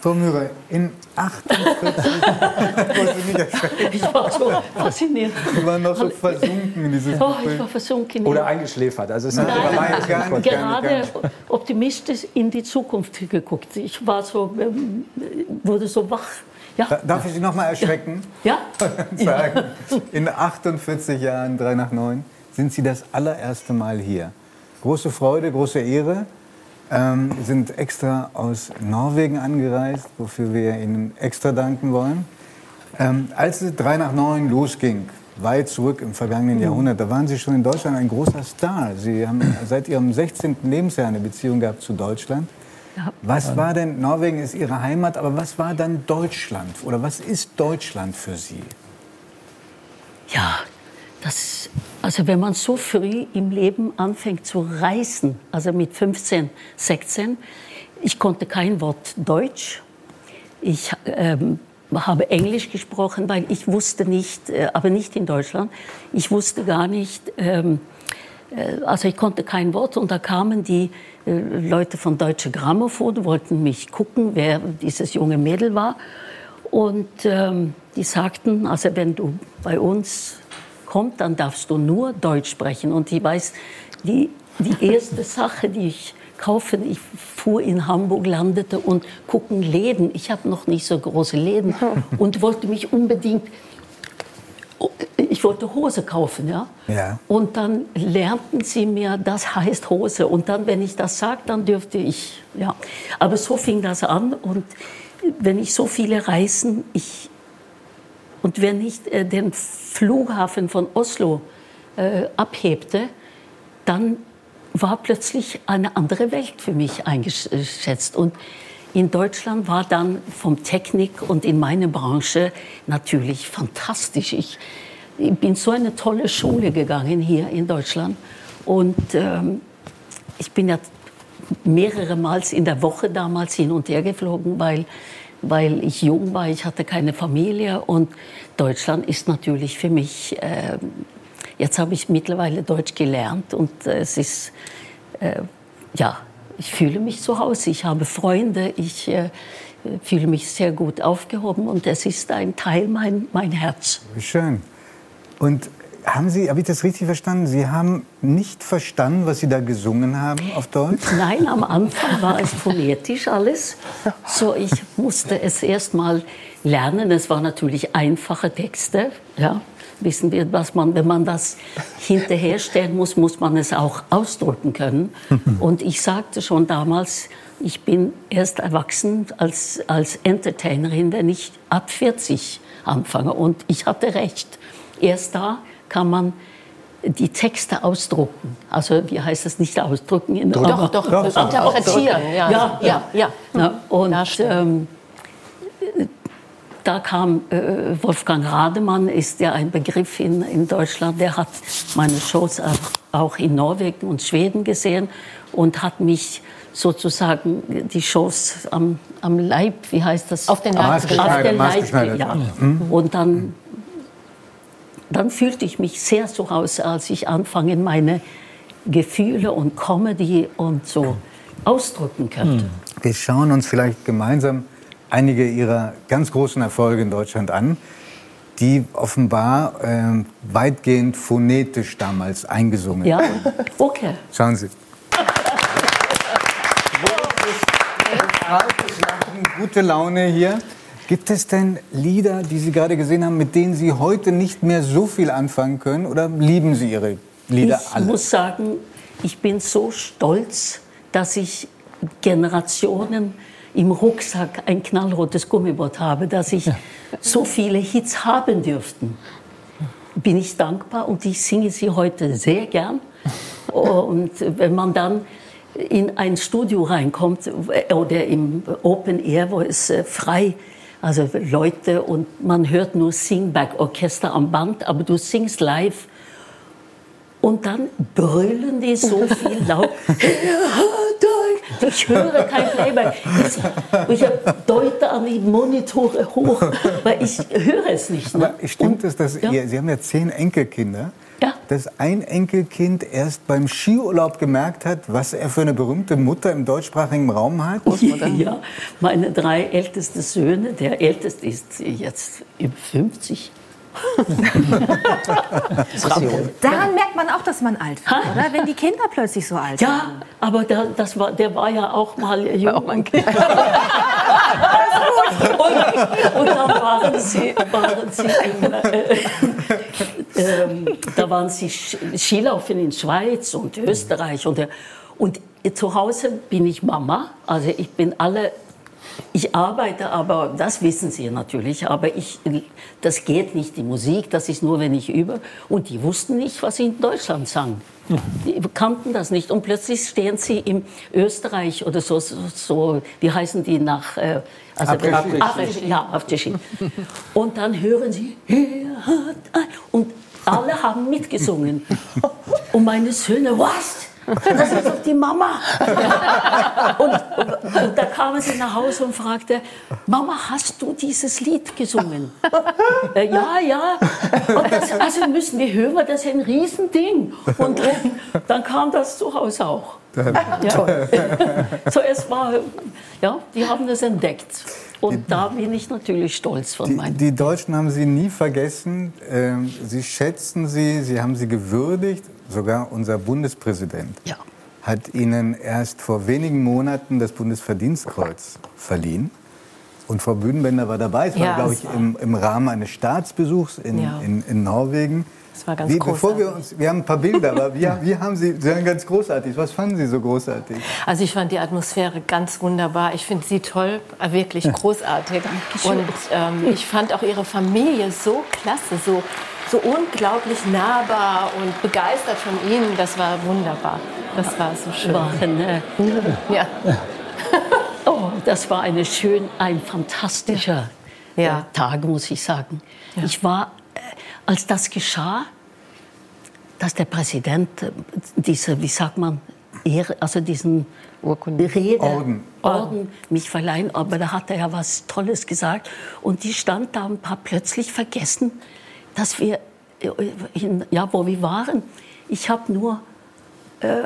Frau Müller, in 48 Ich war so fasziniert. Sie waren noch so versunken in dieses Oh, ich war versunken. Oder eingeschläfert. Also es Nein, nicht immer gar nicht. gerade optimistisch in die Zukunft geguckt. Ich war so, ähm, wurde so wach. Ja, Da- Darf ich Sie noch mal erschrecken? ja. sagen, in 48 Jahren, 3 nach 9, sind Sie das allererste Mal hier. Große Freude, große Ehre. Ähm, sind extra aus Norwegen angereist, wofür wir Ihnen extra danken wollen. Ähm, als es 3 nach 9 losging, weit zurück im vergangenen Jahrhundert, da waren Sie schon in Deutschland ein großer Star. Sie haben seit Ihrem 16. Lebensjahr eine Beziehung gehabt zu Deutschland. Was war denn, Norwegen ist Ihre Heimat, aber was war dann Deutschland? Oder was ist Deutschland für Sie? Ja, das, also wenn man so früh im Leben anfängt zu reisen, also mit 15, 16, ich konnte kein Wort Deutsch. Ich ähm, habe Englisch gesprochen, weil ich wusste nicht, äh, aber nicht in Deutschland, ich wusste gar nicht, ähm, äh, also ich konnte kein Wort und da kamen die äh, Leute von Deutsche Grammophon, wollten mich gucken, wer dieses junge Mädel war. Und ähm, die sagten, also wenn du bei uns kommst, dann darfst du nur Deutsch sprechen. Und ich weiß, die, die erste Sache, die ich kaufe, ich fuhr in Hamburg, landete und gucken Läden. Ich habe noch nicht so große Läden und wollte mich unbedingt ich wollte Hose kaufen, ja? Ja. Und dann lernten sie mir, das heißt Hose. Und dann, wenn ich das sage, dann dürfte ich, ja. Aber so fing das an. Und wenn ich so viele Reisen, ich, und wenn ich äh, den Flughafen von Oslo äh, abhebte, dann war plötzlich eine andere Welt für mich eingeschätzt. Und in Deutschland war dann vom Technik und in meiner Branche natürlich fantastisch. Ich, ich bin so eine tolle Schule gegangen hier in Deutschland. Und ähm, ich bin ja mehrere Mal in der Woche damals hin und her geflogen, weil, weil ich jung war, ich hatte keine Familie. Und Deutschland ist natürlich für mich, äh, jetzt habe ich mittlerweile Deutsch gelernt und äh, es ist, äh, ja, ich fühle mich zu Hause, ich habe Freunde, ich äh, fühle mich sehr gut aufgehoben und es ist ein Teil mein, mein Herz. Schön. Und haben Sie, habe ich das richtig verstanden? Sie haben nicht verstanden, was Sie da gesungen haben auf Deutsch? Nein, am Anfang war es phonetisch alles. So, ich musste es erst mal lernen. Es waren natürlich einfache Texte. Ja, wissen wir, was man, wenn man das hinterherstellen muss, muss man es auch ausdrücken können. Und ich sagte schon damals, ich bin erst erwachsen als, als Entertainerin, wenn ich ab 40 anfange. Und ich hatte recht. Erst da kann man die Texte ausdrucken. Also wie heißt das nicht ausdrucken? In, Doch, doch, Doch, doch. interpretieren. Ja, Ja, ja, ja. ja, und ähm, da kam äh, Wolfgang Rademann, ist ja ein Begriff in, in Deutschland, der hat meine Shows auch- in Norwegen und Schweden gesehen und hat mich sozusagen die Shows am, am Leib, wie heißt das? Auf den Leib auf den Leib, ja. Und dann, dann fühlte ich mich sehr zu Hause, als ich anfange, meine Gefühle und Comedy und so ausdrücken könnte. Wir schauen uns vielleicht gemeinsam einige Ihrer ganz großen Erfolge in Deutschland an, die offenbar ähm, weitgehend phonetisch damals eingesungen Ja, wurden. okay. Schauen Sie. Lachen, Gute Laune hier. Gibt es denn Lieder, die Sie gerade gesehen haben, mit denen Sie heute nicht mehr so viel anfangen können? Oder lieben Sie Ihre Lieder Ich alle? muss sagen, ich bin so stolz, dass ich Generationen im Rucksack ein knallrotes Gummiboot habe, dass ich so viele Hits haben dürften. Bin ich dankbar und ich singe sie heute sehr gern. Und wenn man dann in ein Studio reinkommt äh, oder im Open Air, wo es äh, frei, also Leute und man hört nur Singback-Orchester am Band, aber du singst live und dann brüllen die so viel laut. Ich höre kein Playback. Ich, ich deute an die Monitore hoch, weil ich höre es nicht. Ne? Aber stimmt es, dass ja. ihr, Sie haben ja zehn Enkelkinder. Ja. dass ein Enkelkind erst beim Skiurlaub gemerkt hat, was er für eine berühmte Mutter im deutschsprachigen Raum hat? Ja, meine drei ältesten Söhne, der älteste ist jetzt über 50, Daran merkt man auch, dass man alt wird, oder? Wenn die Kinder plötzlich so alt ja, werden. Ja, aber der, das war, der war ja auch mal jung. Auch mein kind. und, und dann waren sie, waren sie in, äh, da waren sie Skilaufen in Schweiz und Österreich und, und zu Hause bin ich Mama, also ich bin alle ich arbeite aber, das wissen Sie natürlich, aber ich, das geht nicht, die Musik, das ist nur, wenn ich übe. Und die wussten nicht, was sie in Deutschland sang. Die kannten das nicht. Und plötzlich stehen sie in Österreich oder so, so, so wie heißen die nach... Äh, also Abregie. Ja, Abregie. Und dann hören sie, und alle haben mitgesungen. Und meine Söhne, was? Das ist doch die Mama. Und, und, und, da kam sie nach Hause und fragte, Mama, hast du dieses Lied gesungen? Äh, ja, ja. Das, also müssen wir hören, das ist ein Riesending. Und dann, dann kam das zu Hause auch. Ja. So, es war, ja, die haben das entdeckt. Und da bin ich natürlich stolz von meinen. Die, die Deutschen haben Sie nie vergessen. Ähm, sie schätzen Sie, Sie haben Sie gewürdigt. Sogar unser Bundespräsident ja. hat Ihnen erst vor wenigen Monaten das Bundesverdienstkreuz verliehen. Und Frau Bühnenbender war dabei. Es war, ja, glaube ich, im, im, Rahmen eines Staatsbesuchs in, ja. in, in Norwegen. Das war ganz wie, großartig. Bevor wir, uns, wir haben ein paar Bilder, aber wie, wie haben Sie, Sie waren ganz großartig. Was fanden Sie so großartig? Also ich fand die Atmosphäre ganz wunderbar. Ich finde Sie toll, äh, wirklich großartig. Und ähm, ich fand auch Ihre Familie so klasse, so, so unglaublich nahbar und begeistert von Ihnen. Das war wunderbar. Das war so schön. War, ne? Ja. oh, das war eine schön, ein fantastischer ja. Äh, Tag, muss ich sagen. Ja. Ich war als das geschah, dass der Präsident äh, diese, wie sagt man, Ehre, also diesen Urkunde. Rede, Orden. Orden mich verleihen, aber da hat er ja was Tolles gesagt. Und die stand da und hat plötzlich vergessen, dass wir, äh, in, ja, wo wir waren. Ich habe nur äh,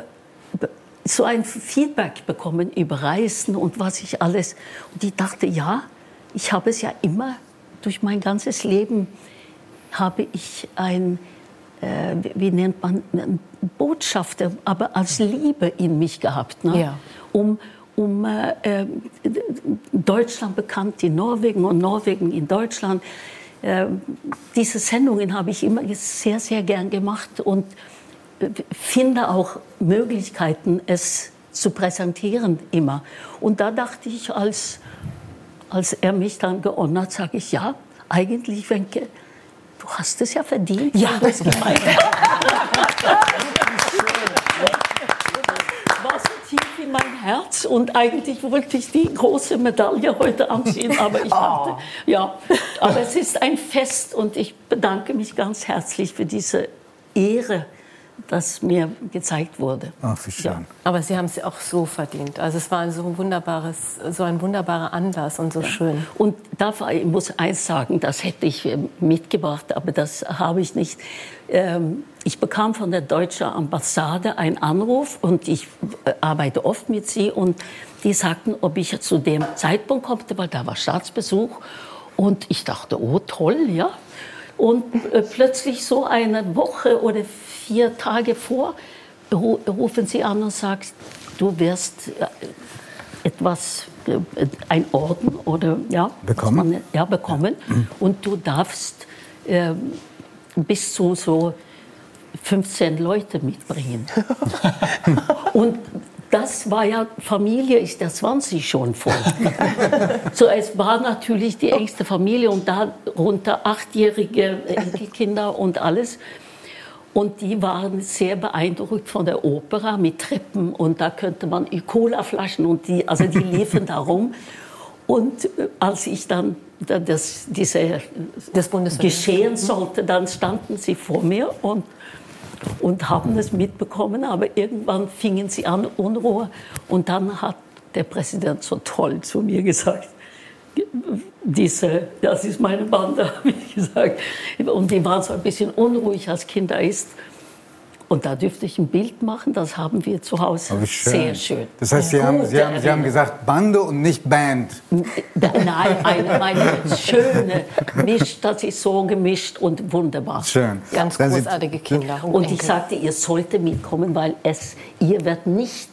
so ein Feedback bekommen über Reisen und was ich alles. Und ich dachte, ja, ich habe es ja immer durch mein ganzes Leben habe ich ein, äh, wie nennt man, Botschafter, aber als Liebe in mich gehabt, ne? ja. um, um äh, Deutschland bekannt in Norwegen und Norwegen in Deutschland. Äh, diese Sendungen habe ich immer sehr, sehr gern gemacht und äh, finde auch Möglichkeiten, es zu präsentieren immer. Und da dachte ich, als, als er mich dann geordnet hat, sage ich, ja, eigentlich, Wenke, du hast es ja verdient. Ja, das gemeint. war so tief in mein Herz und eigentlich wollte ich die große Medaille heute anziehen, aber ich dachte, oh. ja, aber es ist ein Fest und ich bedanke mich ganz herzlich für diese Ehre, das mir gezeigt wurde. Ach, wie schön. Ja. Aber Sie haben es auch so verdient. Also es war so ein wunderbares, so ein wunderbarer Anlass und so ja. schön. Und da ich muss eins sagen, das hätte ich äh, mitgebracht, aber das habe ich nicht. Ähm, ich bekam von der deutschen Ambassade einen Anruf und ich äh, arbeite oft mit sie und die sagten, ob ich zu dem Zeitpunkt konnte, weil da war Staatsbesuch. Und ich dachte, oh toll, ja. Und äh, plötzlich so eine Woche oder vier Tage vor rufen sie an und sagen, du wirst äh, etwas, äh, ein Orden oder ja, bekommen, man, ja, bekommen. Mhm. und du darfst äh, bis zu so 15 Leute mitbringen. und das war ja, Familie ist der 20 schon voll. so, es war natürlich die engste Familie und darunter achtjährige Enkelkinder und alles. Und die waren sehr beeindruckt von der Opera mit Treppen und da könnte man Colaflaschen und die, also die liefen da rum. Und äh, als ich dann das, diese, das geschehen sollte, dann standen sie vor mir und, und haben es mitbekommen. Aber irgendwann fingen sie an, Unruhe. Und dann hat der Präsident so toll zu mir gesagt, diese, das ist meine Bande, habe ich gesagt. Und die waren so ein bisschen unruhig, als Kinder ist. Und da dürfte ich ein Bild machen, das haben wir zu Hause. Oh, schön. Sehr schön. Das heißt, Sie haben, Sie, haben, Sie haben gesagt Bande und nicht Band. Nein, eine, eine schöne Misch, das ist so gemischt und wunderbar. Schön. Ganz Dann Sie- großartige Kinder. Und ich Enkel. sagte, ihr solltet mitkommen, weil es, ihr werdet nicht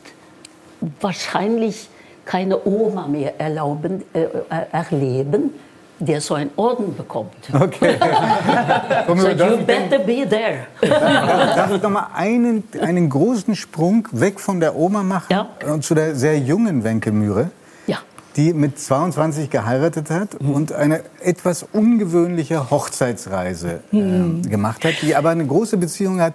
wahrscheinlich keine Oma mehr erlauben, äh, äh, erleben, der so einen Orden bekommt. Okay. Komm, So, you better be there. Darf ich noch mal einen, einen großen Sprung weg von der Oma machen Ja. und zu der sehr jungen Wenke Mühre, Ja. die mit 22 geheiratet hat Mhm. und eine etwas ungewöhnliche Hochzeitsreise Mhm. ähm, gemacht hat, die aber eine große Beziehung hat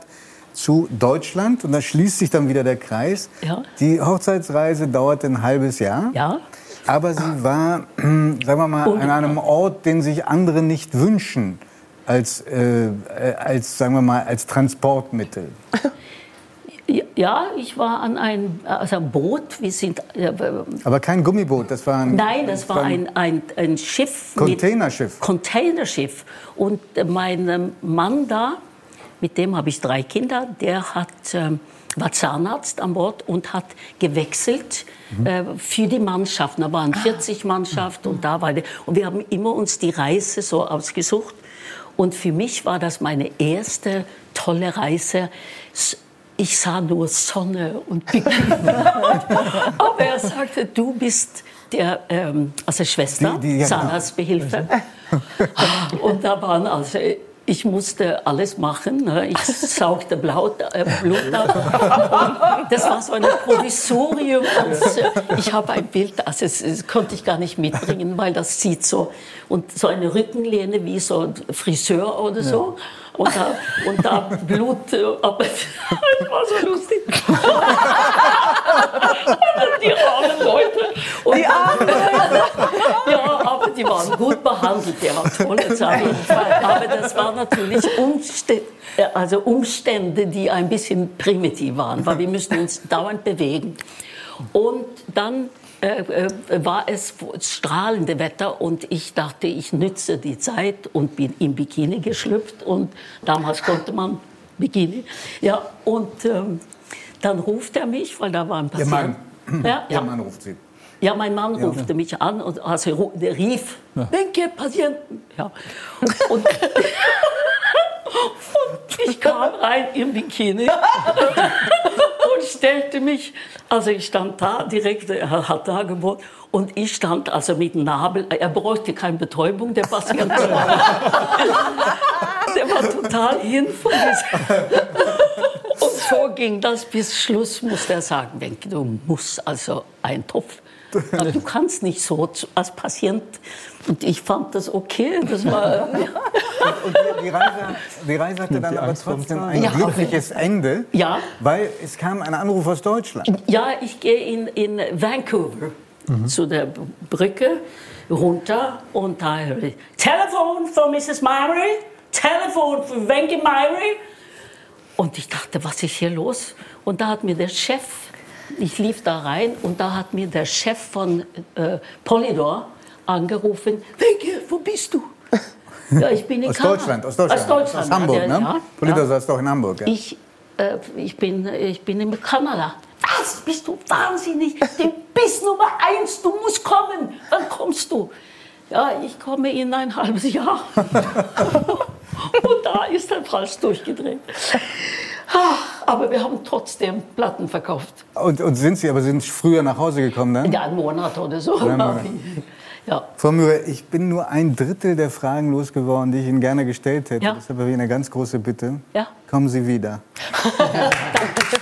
zu Deutschland und da schließt sich dann wieder der Kreis. Ja. Die Hochzeitsreise dauerte ein halbes Jahr. Ja. Aber sie war, sagen wir mal, an einem Ort, den sich andere nicht wünschen, als, äh, äh, als sagen wir mal, als Transportmittel. Ja, ich war an einem also ein Boot. Wir sind, äh, Aber kein Gummiboot, das war ein, nein, das war ein, ein, ein Schiff. Containerschiff. Containerschiff. Und äh, mein Mann da, mit dem habe ich drei Kinder, der hat, ähm, war Zahnarzt an Bord und hat gewechselt äh, für die Mannschaften. Da waren 40 Mannschaften und da war der. Und wir haben immer uns die Reise so ausgesucht. Und für mich war das meine erste tolle Reise. Ich sah nur Sonne und Bikini. Aber er sagte, du bist der, ähm, also Schwester, Die- die- ja, genau. Zahnarztbehilfe. Und da waren also, ich musste alles machen. Ne? Ich saugte Blut, äh, ab. Und Das war so ein Provisorium. Und äh, ich habe ein Bild, also das, das konnte ich gar nicht mitbringen, weil das sieht so und so eine Rückenlehne wie so ein Friseur oder so. Und da, und da Blut, äh, aber es war so lustig. die armen Leute. Und die armen Ja, aber die waren gut behandelt. Toll, jetzt auf jeden Fall. Aber das waren natürlich Umstände, also Umstände, die ein bisschen primitiv waren, weil wir mussten uns dauernd bewegen. Und dann äh, äh, war es strahlende Wetter und ich dachte, ich nütze die Zeit und bin im Bikini geschlüpft und damals konnte man Bikini. Ja, und ähm, dann ruft er mich, weil da war ein Ihr Patient. Mann. Ja, Ihr ja. Mann ruft sie. Ja, mein Mann rufte mich an und also der rief, Wenke, Patienten. Ja. Und, und ich kam rein im Bikini und stellte mich, also ich stand da direkt, er hat da gewohnt und ich stand also mit dem Nabel, er bräuchte keine Betäubung, der Patient. der war total hin von. Und so ging das bis Schluss, musste er sagen, Wenke, du musst also einen Topf. Du kannst nicht so als Patient. Und ich fand das okay. Das war, Und die, die, Reise, die Reise hatte dann aber trotzdem ein Ja. glückliches Ende, Ja. weil es kam ein Anruf aus Deutschland. ja, ich gehe in, in Vancouver zu der Brücke runter und da höre ich Telefon von Mrs. Myrie, Telefon von Wenke Myrie. Und ich dachte, was ist hier los? Und da hat mir der Chef, ich lief da rein und da hat mir der Chef von äh, Polydor angerufen, Wenke, wo bist du? Ja, ich bin in Aus Kanada. Deutschland, aus Deutschland. Aus Deutschland. Aus Hamburg, er- ne? Ja, Polito ja. saß doch in Hamburg. Ja. Ich, äh, ich, bin, ich bin in Kanada. Was? Bist du wahnsinnig? Du bist Nummer eins, du musst kommen. Wann kommst du? Ja, ich komme in ein halbes Jahr. Preis durchgedreht. Aber wir haben trotzdem Platten verkauft. Und, und sind Sie aber sind früher nach Hause gekommen dann? Ja, einen Monat oder so. Ja. Frau Mühe, ich bin nur ein Drittel der Fragen losgeworden, die ich Ihnen gerne gestellt hätte. Ja. Deshalb habe ich eine ganz große Bitte. Ja. Kommen Sie wieder. Dankeschön.